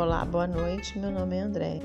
Olá, boa noite. Meu nome é André.